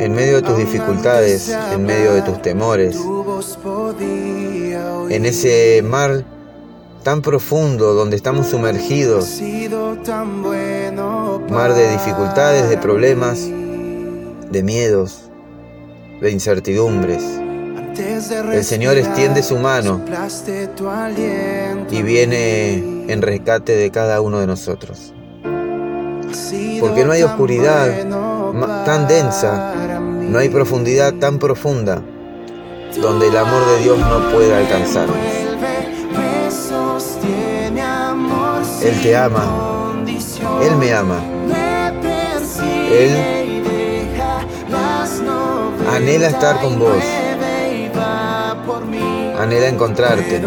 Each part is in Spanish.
En medio de tus dificultades, en medio de tus temores, en ese mar tan profundo donde estamos sumergidos, mar de dificultades, de problemas, de miedos, de incertidumbres. El Señor extiende su mano y viene en rescate de cada uno de nosotros. Porque no hay oscuridad tan densa, no hay profundidad tan profunda donde el amor de Dios no pueda alcanzarnos. Él te ama, Él me ama, Él anhela estar con vos, anhela encontrarte,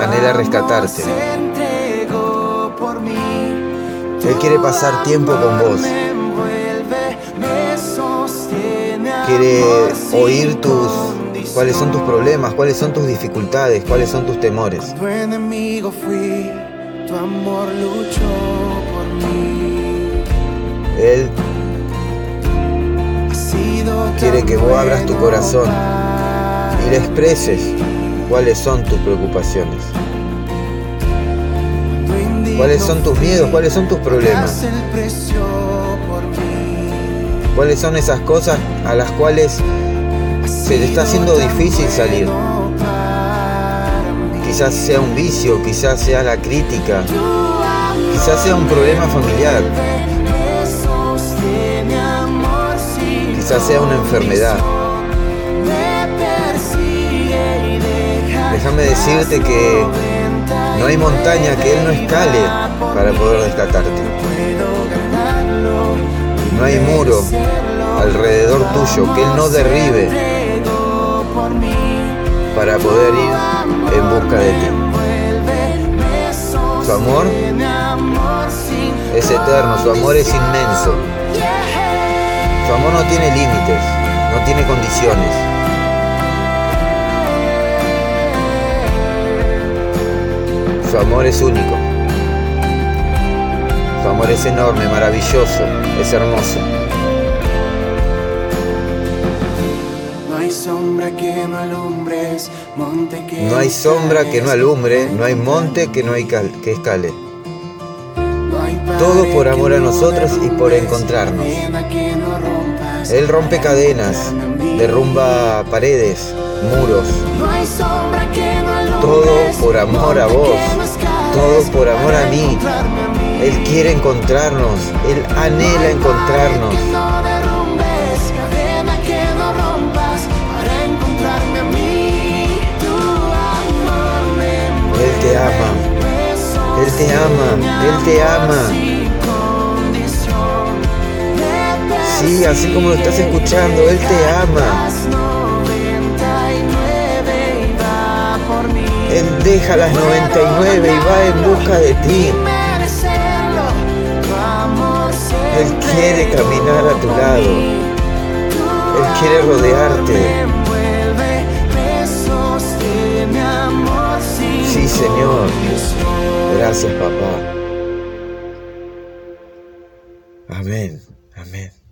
anhela rescatarte. Él quiere pasar tiempo con vos. Quiere oír tus cuáles son tus problemas, cuáles son tus dificultades, cuáles son tus temores. Tu enemigo fui, tu amor luchó por mí. Él quiere que vos abras tu corazón y le expreses cuáles son tus preocupaciones. ¿Cuáles son tus miedos? ¿Cuáles son tus problemas? ¿Cuáles son esas cosas a las cuales se le está haciendo difícil salir? Quizás sea un vicio, quizás sea la crítica, quizás sea un problema familiar, quizás sea una enfermedad. Déjame decirte que no hay montaña que Él no escale para poder rescatarte. No hay muro alrededor tuyo que Él no derribe para poder ir en busca de ti. Su amor es eterno, su amor es inmenso. Su amor no tiene límites, no tiene condiciones. Su amor es único. Su amor es enorme, maravilloso, es hermoso. No hay sombra que no alumbres, monte que No hay sombra que no alumbre, no hay monte que no hay cal- que escale. Todo por amor a nosotros y por encontrarnos. Él rompe cadenas, derrumba paredes, muros. Todo por amor a vos, todo por amor a mí. Él quiere encontrarnos, Él anhela encontrarnos. Él te ama, Él te ama, Él te ama. Sí, así como lo estás escuchando, Él te ama. Deja las 99 y va en busca de ti. Él quiere caminar a tu lado. Él quiere rodearte. Sí, Señor. Gracias, papá. Amén. Amén.